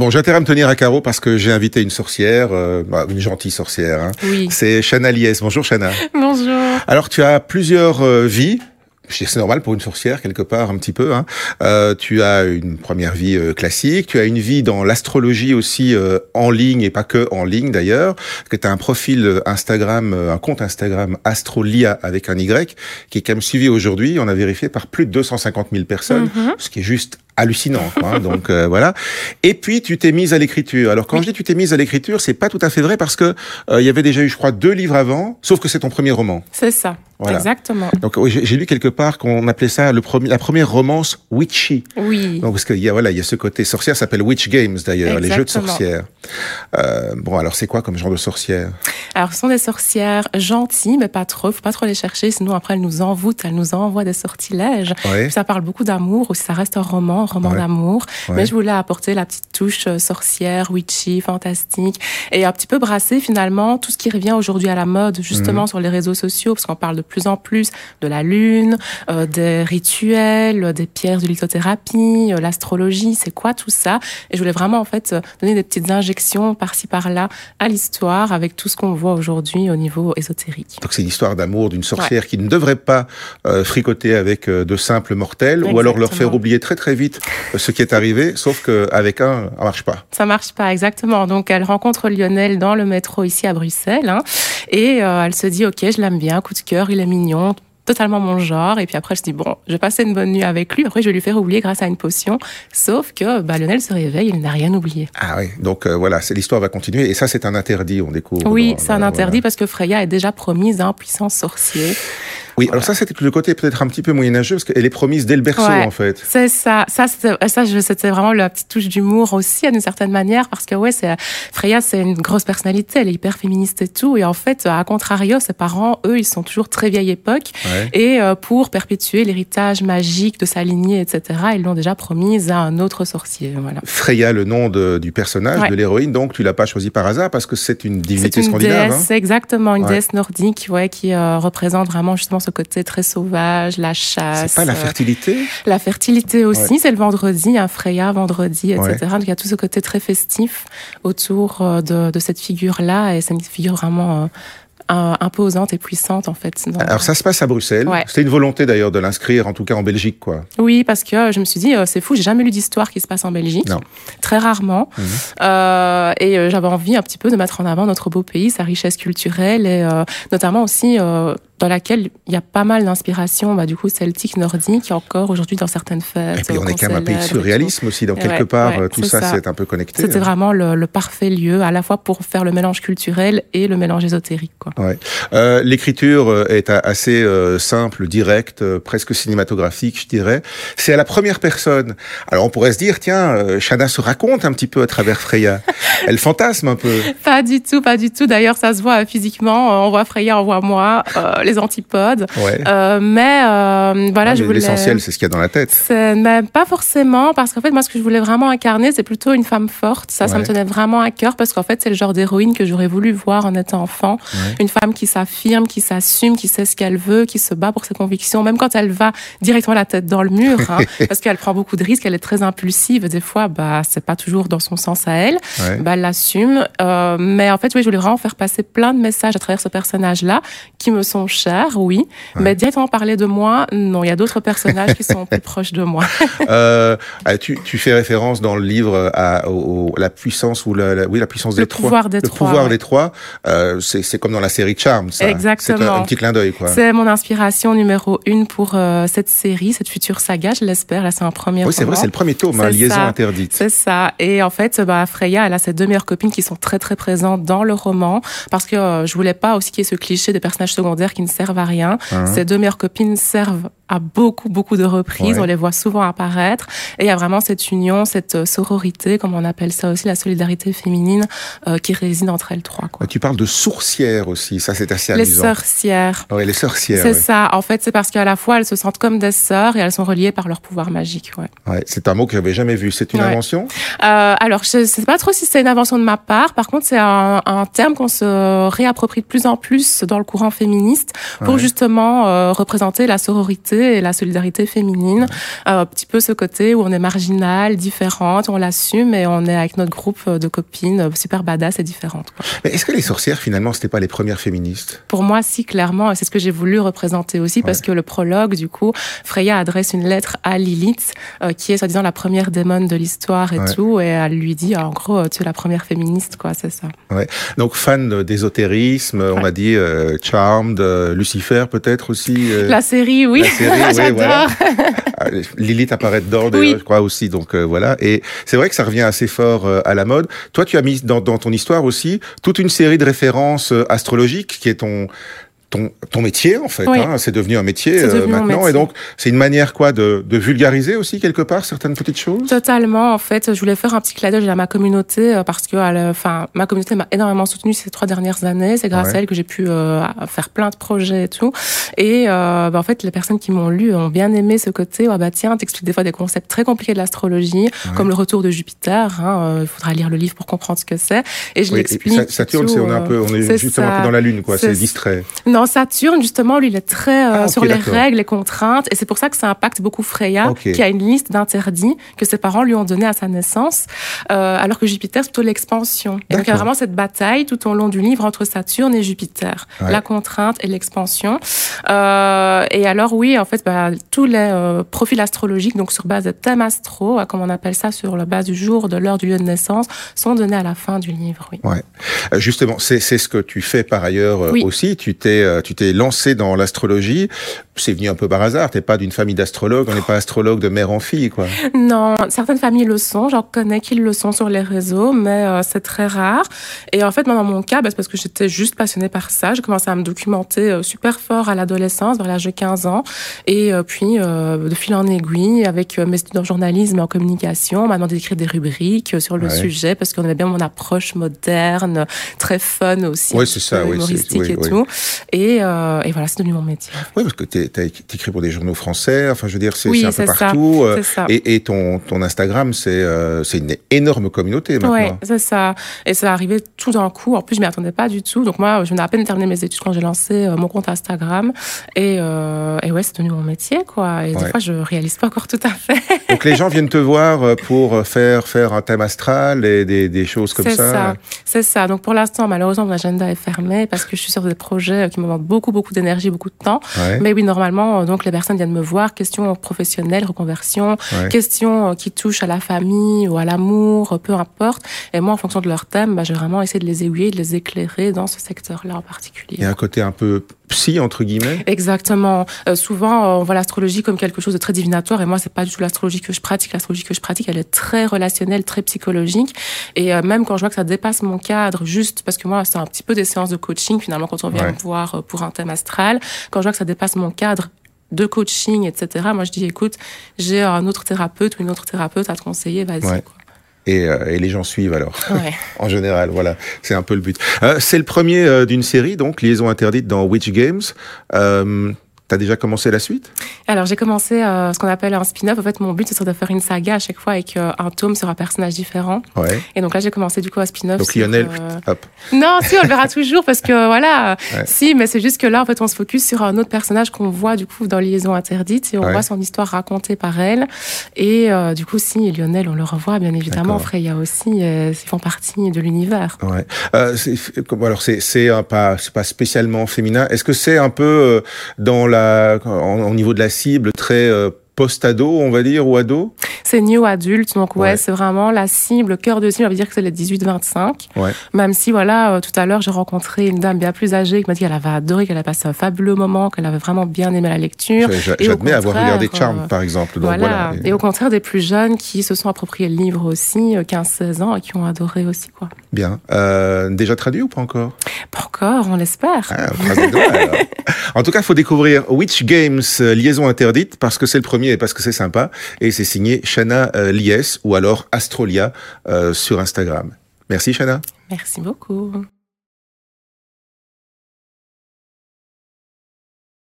Bon, j'ai intérêt à me tenir à carreau parce que j'ai invité une sorcière, euh, bah, une gentille sorcière. Hein. Oui. C'est Chana Lies. Bonjour Chana. Bonjour. Alors tu as plusieurs euh, vies. C'est normal pour une sorcière quelque part un petit peu. Hein. Euh, tu as une première vie euh, classique, tu as une vie dans l'astrologie aussi euh, en ligne et pas que en ligne d'ailleurs. Que tu as un profil euh, Instagram, un compte Instagram Astrolia avec un Y qui est quand même suivi aujourd'hui. On a vérifié par plus de 250 000 personnes, mm -hmm. ce qui est juste hallucinant. Quoi, hein, donc euh, voilà. Et puis tu t'es mise à l'écriture. Alors quand oui. je dis tu t'es mise à l'écriture, c'est pas tout à fait vrai parce que euh, il y avait déjà eu, je crois, deux livres avant, sauf que c'est ton premier roman. C'est ça. Voilà. Exactement. Donc j'ai lu quelque part qu'on appelait ça le premier, la première romance witchy. Oui. Donc parce qu'il y a voilà, il y a ce côté sorcière, ça s'appelle Witch Games d'ailleurs, les jeux de sorcières. Euh, bon, alors c'est quoi comme genre de sorcière? Alors ce sont des sorcières gentilles, mais pas trop. Faut pas trop les chercher, sinon après elles nous envoûtent, elles nous envoient des sortilèges. Ouais. Ça parle beaucoup d'amour, aussi ça reste un roman, roman Ouais. d'amour. Ouais. Mais je voulais apporter la petite touche euh, sorcière, witchy, fantastique, et un petit peu brasser finalement tout ce qui revient aujourd'hui à la mode, justement Mhm. sur les réseaux sociaux, parce qu'on parle de plus en plus de la lune, euh, des rituels, des pierres de lithothérapie, euh, l'astrologie, c'est quoi tout ça? Et je voulais vraiment en fait euh, donner des petites injections par-ci par-là à l'histoire avec tout ce qu'on voit aujourd'hui au niveau ésotérique. Donc c'est l'histoire d'amour d'une sorcière qui ne devrait pas euh, fricoter avec euh, de simples mortels ou alors leur faire Exactement. oublier très très vite ce qui est arrivé, sauf qu'avec un, ça marche pas. Ça marche pas exactement. Donc elle rencontre Lionel dans le métro ici à Bruxelles hein, et euh, elle se dit ok je l'aime bien, coup de cœur, il est mignon totalement mon genre. Et puis après je dis bon je vais passer une bonne nuit avec lui. Après je vais lui faire oublier grâce à une potion. Sauf que bah, Lionel se réveille il n'a rien oublié. Ah oui, donc euh, voilà, l'histoire va continuer. Et ça c'est un interdit, on découvre. oui c'est un interdit parce que Freya est déjà promise à un puissant sorcier Oui, alors ça c'était le côté peut-être un petit peu moyenâgeux parce qu'elle est promise dès le berceau Ouais. en fait. C'est ça, ça, c'était- vraiment la petite touche d'humour aussi, d'une certaine manière, parce que ouais, c'est Freya, c'est une grosse personnalité, elle est hyper féministe et tout, et en fait, à contrario, ses parents, eux, ils sont toujours très vieille époque, Ouais. et euh, pour perpétuer l'héritage magique de sa lignée, etc., ils l'ont déjà promise à un autre sorcier, voilà. Freya, le nom de- du personnage, Ouais. de l'héroïne, donc tu l'as pas choisi par hasard parce que c'est une C'est divinité une scandinave. déesse, exactement, une déesse nordique, ouais, qui euh, représente vraiment justement ce côté très sauvage, la hein. chasse. C'est pas la euh, fertilité La fertilité aussi, c'est le vendredi, un Freya vendredi, etc. Ouais. Donc il y a tout ce côté très festif autour euh, de, de cette figure-là, et c'est une figure vraiment euh, imposante et puissante en fait. Alors ça se passe à Bruxelles. Ouais. C'était une volonté d'ailleurs de l'inscrire, en tout cas en Belgique, quoi. Oui, parce que je me suis dit, euh, c'est fou, j'ai jamais lu d'histoire qui se passe en Belgique, Non. très rarement, Mhm. Euh, et j'avais envie un petit peu de mettre en avant notre beau pays, sa richesse culturelle, et euh, notamment aussi dans laquelle il y a pas mal d'inspiration, bah, du coup celtique, nordique, encore aujourd'hui dans certaines fêtes. Et puis on euh, est quand même un pays de surréalisme aussi, donc quelque ouais, part ouais, euh, tout ça, c'est un peu connecté. C'était hein. vraiment le, le parfait lieu, à la fois pour faire le mélange culturel et le mélange ésotérique. Quoi. Ouais. Euh, L'écriture euh, est assez euh, simple, directe, euh, presque cinématographique, je dirais. C'est à la première personne. Alors on pourrait se dire, tiens, euh, Shana se raconte un petit peu à travers Freya. Elle fantasme un peu. Pas du tout, pas du tout. D'ailleurs, ça se voit euh, physiquement. Euh, On voit Freya, on voit moi, euh, les antipodes. Ouais. Euh, mais euh, voilà, Ah, je voulais. L'essentiel, c'est ce qu'il y a dans la tête. C'est- mais pas forcément, parce qu'en fait, moi, ce que je voulais vraiment incarner, c'est plutôt une femme forte. Ça, ça me tenait vraiment à cœur, parce qu'en fait, c'est le genre d'héroïne que j'aurais voulu voir en étant enfant. Ouais. Une femme qui s'affirme, qui s'assume, qui sait ce qu'elle veut, qui se bat pour ses convictions, même quand elle va directement la tête dans le mur, hein, parce qu'elle prend beaucoup de risques, elle est très impulsive. Des fois, bah, c'est pas toujours dans son sens à elle. Bah, elle l'assume. Euh, mais en fait, oui, je voulais vraiment faire passer plein de messages à travers ce personnage-là, qui me sont oui. Mais directement parler de moi, non. Il y a d'autres personnages qui sont plus proches de moi. Euh, ah, tu, tu fais référence dans le livre à, au- la puissance ou la, la- oui la puissance Le des trois. des le trois, pouvoir ouais. des trois. Euh, c'est comme dans la série Charm, ça. Exactement. C'est un, un petit clin d'œil, quoi. C'est mon inspiration numéro une pour euh, cette série, cette future saga, je l'espère. Là, c'est un premier Oui, c'est vrai, c'est le premier tome, hein, Liaison ça. interdite. C'est ça. Et en fait, bah, Freya, elle a ses deux meilleures copines qui sont très très présentes dans le roman parce que je voulais pas aussi qu'il y ait ce cliché des personnages secondaires qui ne servent à rien. Hein. Ces deux meilleures copines servent à beaucoup beaucoup de reprises. Ouais. On les voit souvent apparaître. Et il y a vraiment cette union, cette euh, sororité, comme on appelle ça aussi, la solidarité féminine euh, qui réside entre elles trois. Quoi. Tu parles de sourcières aussi, ça c'est assez Les amusant. sorcières. Ouais, les sorcières. C'est ouais. ça. En fait, c'est parce qu'à la fois elles se sentent comme des sœurs et elles sont reliées par leur pouvoir magique. Ouais. Ouais, c'est un mot que j'avais jamais vu. C'est une invention? Euh, alors, je ne sais pas trop si c'est une invention de ma part. Par contre, c'est un, un terme qu'on se réapproprie de plus en plus dans le courant féministe pour justement euh, représenter la sororité solidarité et la solidarité féminine. un petit peu ce côté où on est marginal, différente, on l'assume et on est avec notre groupe de copines super badass et différentes. Est-ce que les sorcières, finalement, c'était pas les premières féministes? Pour moi, si, clairement. C'est ce que j'ai voulu représenter aussi parce que le prologue, du coup, Freya adresse une lettre à Lilith, euh, qui est soi-disant la première démon de l'histoire et tout, et elle lui dit, en gros, tu es la première féministe, quoi, c'est ça. Ouais. Donc, fan d'ésotérisme, on a dit euh, Charmed, euh, Lucifer peut-être aussi. la série, oui. La série, oui, voilà. Ah, Lilith apparaît dedans, je crois aussi. Donc voilà. Et c'est vrai que ça revient assez fort à la mode. Toi, tu as mis dans, dans ton histoire aussi toute une série de références astrologiques qui est ton ton, ton métier en fait. Hein, c'est devenu un métier euh, maintenant, et donc c'est une manière quoi de, de, vulgariser aussi quelque part certaines petites choses? Totalement. En fait, je voulais faire un petit clin d'œil à ma communauté euh, parce que, enfin, ma communauté m'a énormément soutenue ces trois dernières années. C'est grâce à elle que j'ai pu euh, faire plein de projets et tout. Et bah, en fait, les personnes qui m'ont lu ont bien aimé ce côté. Ah bah tiens, t'expliques des fois des concepts très compliqués de l'astrologie, comme le retour de Jupiter. Hein, il faudra lire le livre pour comprendre ce que c'est. Et je l'explique. Saturne, c'est on est un peu, on est, justement un peu dans la lune, quoi. C'est distrait. Saturne, justement, lui, il est très euh, ah, sur les règles, les contraintes, et c'est pour ça que ça impacte beaucoup Freya, qui a une liste d'interdits que ses parents lui ont donné à sa naissance, euh, alors que Jupiter, c'est plutôt l'expansion. Et donc, il y a vraiment cette bataille tout au long du livre entre Saturne et Jupiter, la contrainte et l'expansion. Euh, et alors, oui, en fait, bah, tous les profils astrologiques, donc sur base de thèmes astro, euh, comme on appelle ça, sur la base du jour, de l'heure, du lieu de naissance, sont donnés à la fin du livre. Oui. Ouais. Justement, c'est ce que tu fais par ailleurs aussi. Tu t'es tu t'es lancé dans l'astrologie, c'est venu un peu par hasard. T'es pas d'une famille d'astrologues, on n'est pas astrologue de mère en fille, quoi. Non, certaines familles le sont. J'en connais qui le sont sur les réseaux, mais euh, c'est très rare. Et en fait, moi, dans mon cas, bah, c'est parce que j'étais juste passionnée par ça. J'ai commencé à me documenter euh, super fort à l'adolescence, vers l'âge de 15 ans. Et euh, puis, de fil en aiguille, avec mes études en journalisme et en communication, on m'a demandé d'écrire des rubriques sur le sujet parce qu'on avait bien mon approche moderne, très fun aussi. Oui, c'est ça, oui, humoristique et tout. Et, et voilà, c'est devenu mon métier. Oui, parce que tu écrit pour des journaux français. Enfin, je veux dire, c'est un peu partout. Euh, et, et, ton, ton Instagram, c'est euh, une énorme communauté maintenant. Oui, c'est ça. Et ça arrivait tout d'un coup. En plus, je m'y attendais pas du tout. Donc moi, je venais à peine terminer mes études quand j'ai lancé euh, mon compte Instagram. Et, et ouais, c'est devenu mon métier, quoi. Et des fois, je réalise pas encore tout à fait. Donc les gens viennent te voir pour faire faire un thème astral et des, des choses comme ça. C'est ça. C'est ça. Donc pour l'instant, malheureusement, mon agenda est fermé parce que je suis sur des projets qui me beaucoup, beaucoup d'énergie, beaucoup de temps. Mais oui, normalement, donc les personnes viennent me voir, questions professionnelles, reconversion, questions euh, qui touchent à la famille ou à l'amour, peu importe. Et moi, en fonction de leur thème, bah, j'ai vraiment essayé de les aiguiller, de les éclairer dans ce secteur-là en particulier. Il y a un côté un peu psy entre guillemets. Exactement. Euh, souvent, on voit l'astrologie comme quelque chose de très divinatoire, et moi, c'est pas du tout l'astrologie que je pratique. L'astrologie que je pratique, elle est très relationnelle, très psychologique. Et euh, même quand je vois que ça dépasse mon cadre, juste parce que moi, c'est un petit peu des séances de coaching finalement quand on vient me voir pour un thème astral. Quand je vois que ça dépasse mon cadre de coaching, etc. Moi, je dis, écoute, j'ai un autre thérapeute ou une autre thérapeute à te conseiller, vas-y. Et, euh, et, les gens suivent alors. Ouais. en général, voilà, c'est un peu le but. Euh, c'est le premier euh, d'une série, donc Liaison interdite dans Witch Games. Euh, T'as déjà commencé la suite? Alors j'ai commencé euh, ce qu'on appelle un spin-off. En fait, mon but c'est de faire une saga à chaque fois avec euh, un tome sur un personnage différent. Ouais. Et donc là j'ai commencé du coup un spin-off. Donc Lionel, euh, hop. Non, si on le verra toujours parce que voilà, si, mais c'est juste que là en fait on se focus sur un autre personnage qu'on voit du coup dans Liaison interdite et on voit son histoire racontée par elle. Et du coup si Lionel on le revoit bien évidemment. Freya aussi, ils font partie de l'univers. Ouais. alors c'est c'est pas c'est pas spécialement féminin. Est-ce que c'est un peu dans la au niveau de la cible très euh, post-ado, on va dire, ou ado? C'est new adulte, donc ouais, c'est vraiment la cible, le cœur de cible, on va dire que c'est les 18-25. Ouais. Même si, voilà, euh, tout à l'heure, j'ai rencontré une dame bien plus âgée qui m'a dit qu'elle avait adoré, qu'elle a passé un fabuleux moment, qu'elle avait vraiment bien aimé la lecture. J'admets avoir regardé Charm, euh, par exemple. Donc voilà. Et... au contraire, des plus jeunes qui se sont appropriés le livre aussi, 15-16 ans, et qui ont adoré aussi, quoi. Bien. Euh, déjà traduit ou pas encore? Pas encore, on l'espère. Ah, en tout cas, il faut découvrir Witch Games, Liaison interdite, parce que c'est le premier et parce que c'est sympa. Et c'est signé Shana euh, Lies ou alors Astrolia euh, sur Instagram. Merci Shana. Merci beaucoup.